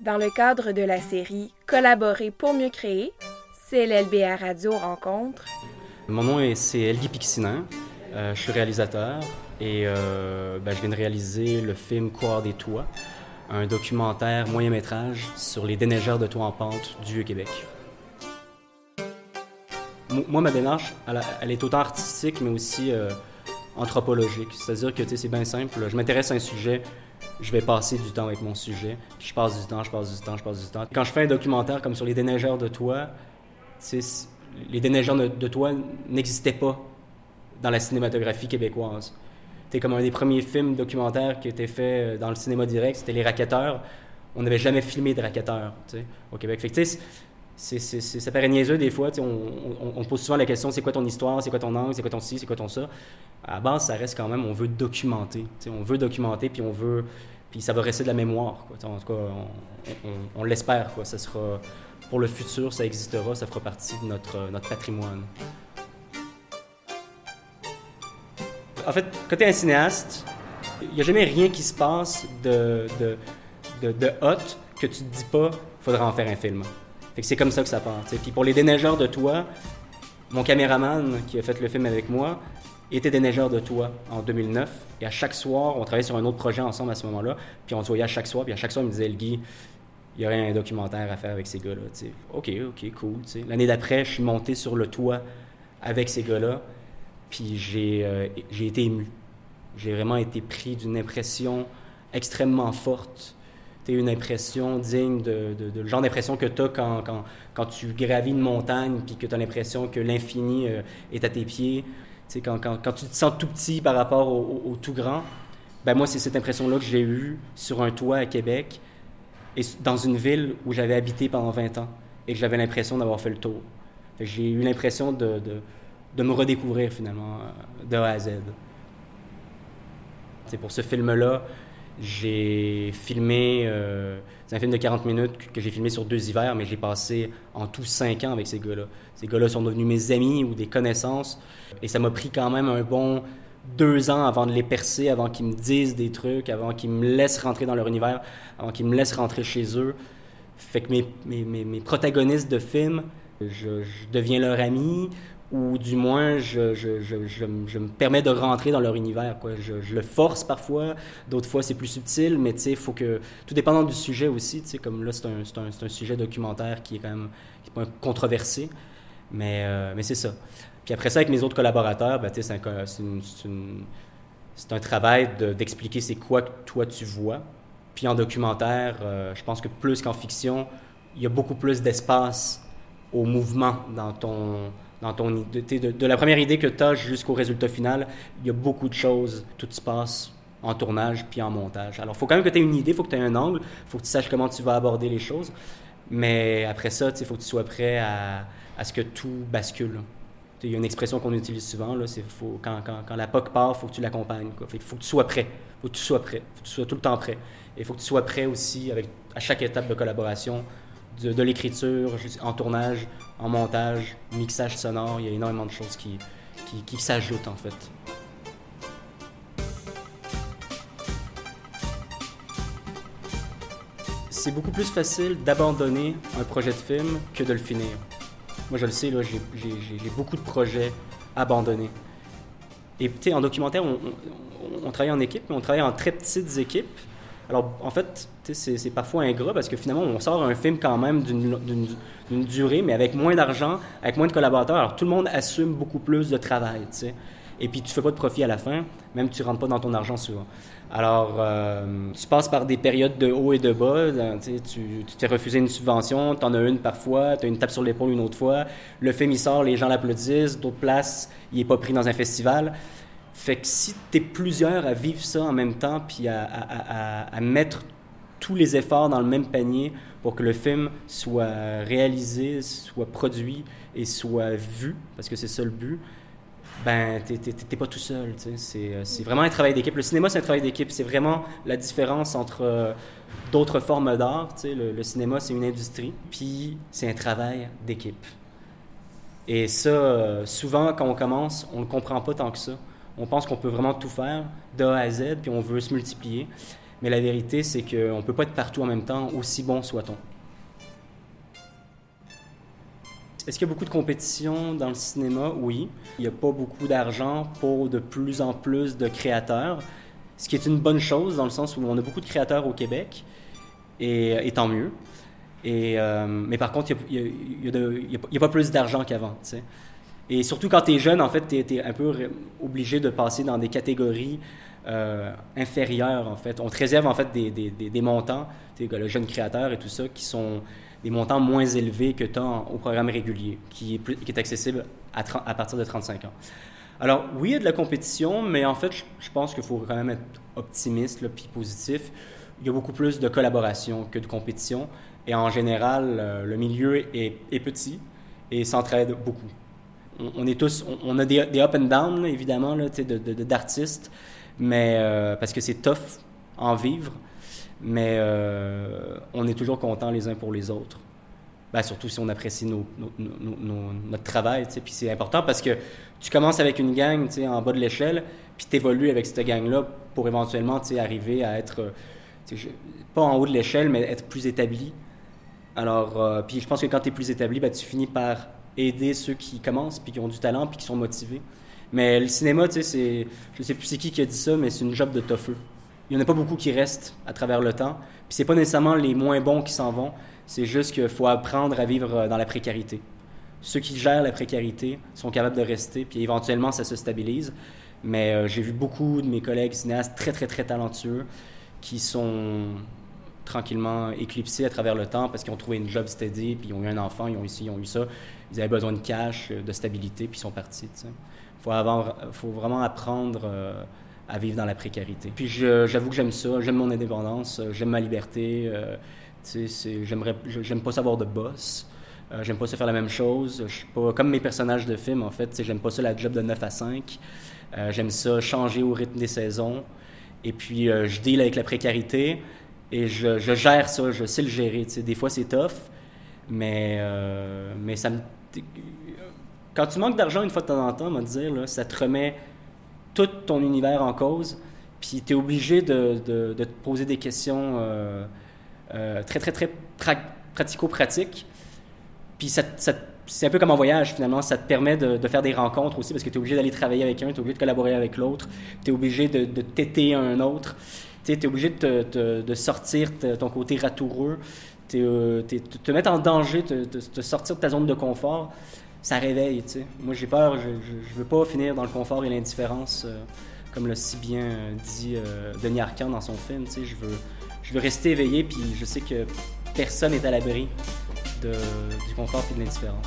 Dans le cadre de la série Collaborer pour mieux créer, CLLBA Radio rencontre. Mon nom est c'est Pixinin. Euh, je suis réalisateur et euh, ben, je viens de réaliser le film Courir des toits, un documentaire moyen métrage sur les déneigeurs de toits en pente du Québec. Moi, ma démarche, elle, est autant artistique, mais aussi euh, anthropologique. C'est-à-dire que c'est bien simple. Je m'intéresse à un sujet, je vais passer du temps avec mon sujet. Puis je passe du temps, je passe du temps, je passe du temps. Quand je fais un documentaire comme sur les déneigeurs de toit, les déneigeurs de, de toit n'existaient pas dans la cinématographie québécoise. C'était comme un des premiers films documentaires qui était fait euh, dans le cinéma direct, c'était Les Raquetteurs. On n'avait jamais filmé de raquetteurs au Québec. Fait que, ça paraît niaiseux des fois. On, on, pose souvent la question c'est quoi ton histoire, c'est quoi ton angle, c'est quoi ton ci, c'est quoi ton ça? À base, ça reste quand même, on veut documenter. On veut documenter, puis on veut. Ça va rester de la mémoire. En tout cas, on, l'espère. Ça sera, pour le futur, ça existera, ça fera partie de notre, notre patrimoine. En fait, es un cinéaste, il n'y a jamais rien qui se passe de, de, de, hot que tu te dis pas, faudra en faire un film c'est comme ça que ça part. Puis pour les déneigeurs de toit, mon caméraman qui a fait le film avec moi était déneigeur de toit en 2009. Et à chaque soir, on travaillait sur un autre projet ensemble à ce moment-là. Puis on se voyait à chaque soir. Puis à chaque soir, il me disait, le Guy, il y aurait un documentaire à faire avec ces gars-là. OK, OK, cool. L'année d'après, je suis monté sur le toit avec ces gars-là. Puis j'ai euh, été ému. J'ai vraiment été pris d'une impression extrêmement forte une impression digne de, le genre d'impression que tu as quand, quand, quand, tu gravis une montagne puis que tu as l'impression que l'infini euh, est à tes pieds. Quand, quand, tu te sens tout petit par rapport au, tout grand, ben moi, c'est cette impression-là que j'ai eue sur un toit à Québec et dans une ville où j'avais habité pendant 20 ans et que j'avais l'impression d'avoir fait le tour. J'ai eu l'impression de, de, de, me redécouvrir finalement euh, de A à Z. C'est pour ce film-là, j'ai filmé, euh, c'est un film de 40 minutes que j'ai filmé sur deux hivers, mais j'ai passé en tout cinq ans avec ces gars-là. Ces gars-là sont devenus mes amis ou des connaissances, et ça m'a pris quand même un bon deux ans avant de les percer, avant qu'ils me disent des trucs, avant qu'ils me laissent rentrer dans leur univers, avant qu'ils me laissent rentrer chez eux. Fait que mes, mes, mes, protagonistes de film, je, je deviens leur ami, ou du moins je, je, je, je, me permets de rentrer dans leur univers. Quoi. Je, le force parfois, d'autres fois c'est plus subtil, mais il faut que, tout dépendant du sujet aussi, comme là c'est un, un, un, sujet documentaire qui est quand même qui est controversé, mais, euh, mais c'est ça. Puis après ça, avec mes autres collaborateurs, ben, c'est un, un, travail d'expliquer c'est quoi que toi tu vois. Puis en documentaire, euh, je pense que plus qu'en fiction, il y a beaucoup plus d'espace au mouvement dans ton dans ton de, de, la première idée que tu as jusqu'au résultat final, il y a beaucoup de choses, tout se passe en tournage puis en montage. Alors, il faut quand même que tu aies une idée, il faut que tu aies un angle, il faut que tu saches comment tu vas aborder les choses. Mais après ça, il faut que tu sois prêt à, à ce que tout bascule. Il y a une expression qu'on utilise souvent, là, c'est faut, quand, quand, quand, la POC part, il faut que tu l'accompagnes. Il faut que tu sois prêt. Il faut que tu sois prêt. Il faut que tu sois tout le temps prêt. Et il faut que tu sois prêt aussi avec, à chaque étape de collaboration de, l'écriture, en tournage, en montage, mixage sonore, il y a énormément de choses qui, qui, s'ajoutent en fait. C'est beaucoup plus facile d'abandonner un projet de film que de le finir. Moi, je le sais, j'ai beaucoup de projets abandonnés. Et en documentaire, on, on, travaille en équipe, mais on travaille en très petites équipes. Alors, en fait, c'est parfois ingrat parce que finalement, on sort un film quand même d'une durée, mais avec moins d'argent, avec moins de collaborateurs. Alors, tout le monde assume beaucoup plus de travail, tu sais. Et puis, tu fais pas de profit à la fin, même tu rentres pas dans ton argent souvent. Alors, euh, tu passes par des périodes de haut et de bas. Euh, tu, t'es refusé une subvention, tu en as une parfois, tu as une tape sur l'épaule une autre fois. Le film, il sort, les gens l'applaudissent. D'autres places, il est pas pris dans un festival. Fait que si tu es plusieurs à vivre ça en même temps, puis à, à, à, mettre tous les efforts dans le même panier pour que le film soit réalisé, soit produit et soit vu, parce que c'est ça le but, ben, t'es pas tout seul. Euh, c'est vraiment un travail d'équipe. Le cinéma, c'est un travail d'équipe. C'est vraiment la différence entre euh, d'autres formes d'art. Le, cinéma, c'est une industrie, puis c'est un travail d'équipe. Et ça, euh, souvent, quand on commence, on ne comprend pas tant que ça. On pense qu'on peut vraiment tout faire de A à Z, puis on veut se multiplier. Mais la vérité, c'est qu'on ne peut pas être partout en même temps, aussi bon soit-on. Est-ce qu'il y a beaucoup de compétition dans le cinéma? Oui. Il n'y a pas beaucoup d'argent pour de plus en plus de créateurs, ce qui est une bonne chose dans le sens où on a beaucoup de créateurs au Québec, et, tant mieux. Euh, mais par contre, il n'y a, pas plus d'argent qu'avant. Et surtout quand tu es jeune, en fait, tu es, un peu obligé de passer dans des catégories euh, inférieures, en fait. On te réserve, en fait, des, des, des montants, le jeune créateur et tout ça, qui sont des montants moins élevés que tu as au programme régulier, qui est, accessible à, partir de 35 ans. Alors, oui, il y a de la compétition, mais en fait, je, pense qu'il faut quand même être optimiste, puis positif. Il y a beaucoup plus de collaboration que de compétition. Et en général, euh, le milieu est petit et s'entraide beaucoup on, est tous, on, a des, up and down, évidemment, d'artistes, mais euh, parce que c'est tough en vivre, mais euh, on est toujours contents les uns pour les autres. Ben, surtout si on apprécie notre travail, puis c'est important parce que tu commences avec une gang, en bas de l'échelle, puis tu évolues avec cette gang-là pour éventuellement, arriver à être, pas en haut de l'échelle, mais être plus établi. Alors, euh, puis je pense que quand tu es plus établi, ben, tu finis par aider ceux qui commencent, puis qui ont du talent, puis qui sont motivés. Mais le cinéma, tu sais, c'est. Je sais plus c'est qui qui a dit ça, mais c'est une job de toffeux. Il n'y en a pas beaucoup qui restent à travers le temps. Puis c'est pas nécessairement les moins bons qui s'en vont. C'est juste qu'il faut apprendre à vivre euh, dans la précarité. Ceux qui gèrent la précarité sont capables de rester, puis éventuellement, ça se stabilise. Mais euh, j'ai vu beaucoup de mes collègues cinéastes très, très, très talentueux qui sont tranquillement éclipsés à travers le temps parce qu'ils ont trouvé une job steady, puis ils ont eu un enfant, ils ont eu ci, ils ont eu ça ils avaient besoin de cash, euh, de stabilité, puis ils sont partis. Il faut, vraiment apprendre euh, à vivre dans la précarité. Puis j'avoue que j'aime ça, j'aime mon indépendance, euh, j'aime ma liberté. j'aime pas savoir de boss. j'aime pas ça faire la même chose. Comme mes personnages de films en fait. J'aime pas ça la job de 9 à 5. j'aime ça changer au rythme des saisons. Et puis je deal avec la précarité et je, gère ça. Je sais le gérer. Des fois c'est tough, mais ça me quand tu manques d'argent une fois de temps en temps, dire, là, ça te remet tout ton univers en cause, puis tu es obligé de, de, te poser des questions euh, euh, très, très, très pratico-pratiques. Puis ça, c'est un peu comme un voyage, finalement. Ça te permet de, de faire des rencontres aussi, parce que tu es obligé d'aller travailler avec un, tu es obligé de collaborer avec l'autre, tu es obligé de, de têter un autre. Tu es obligé de, te, de sortir ton côté ratoureux euh, te mettre en danger, te, te, sortir de ta zone de confort, ça réveille. sais. Moi, j'ai peur, je ne veux pas finir dans le confort et l'indifférence, euh, comme l'a si bien euh, dit Denis Arcand dans son film. Je veux, je veux rester éveillé, puis je sais que personne n'est à l'abri du confort et de l'indifférence.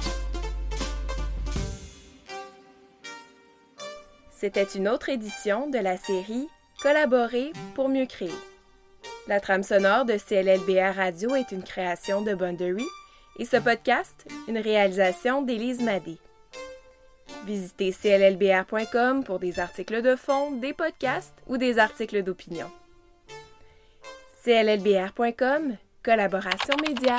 C'était une autre édition de la série Collaborer pour mieux créer. La trame sonore de CLLBR Radio est une création de Bondery et ce podcast, une réalisation d'Élise Madé. Visitez cllbr.com pour des articles de fond, des podcasts ou des articles d'opinion. cllbr.com, collaboration média.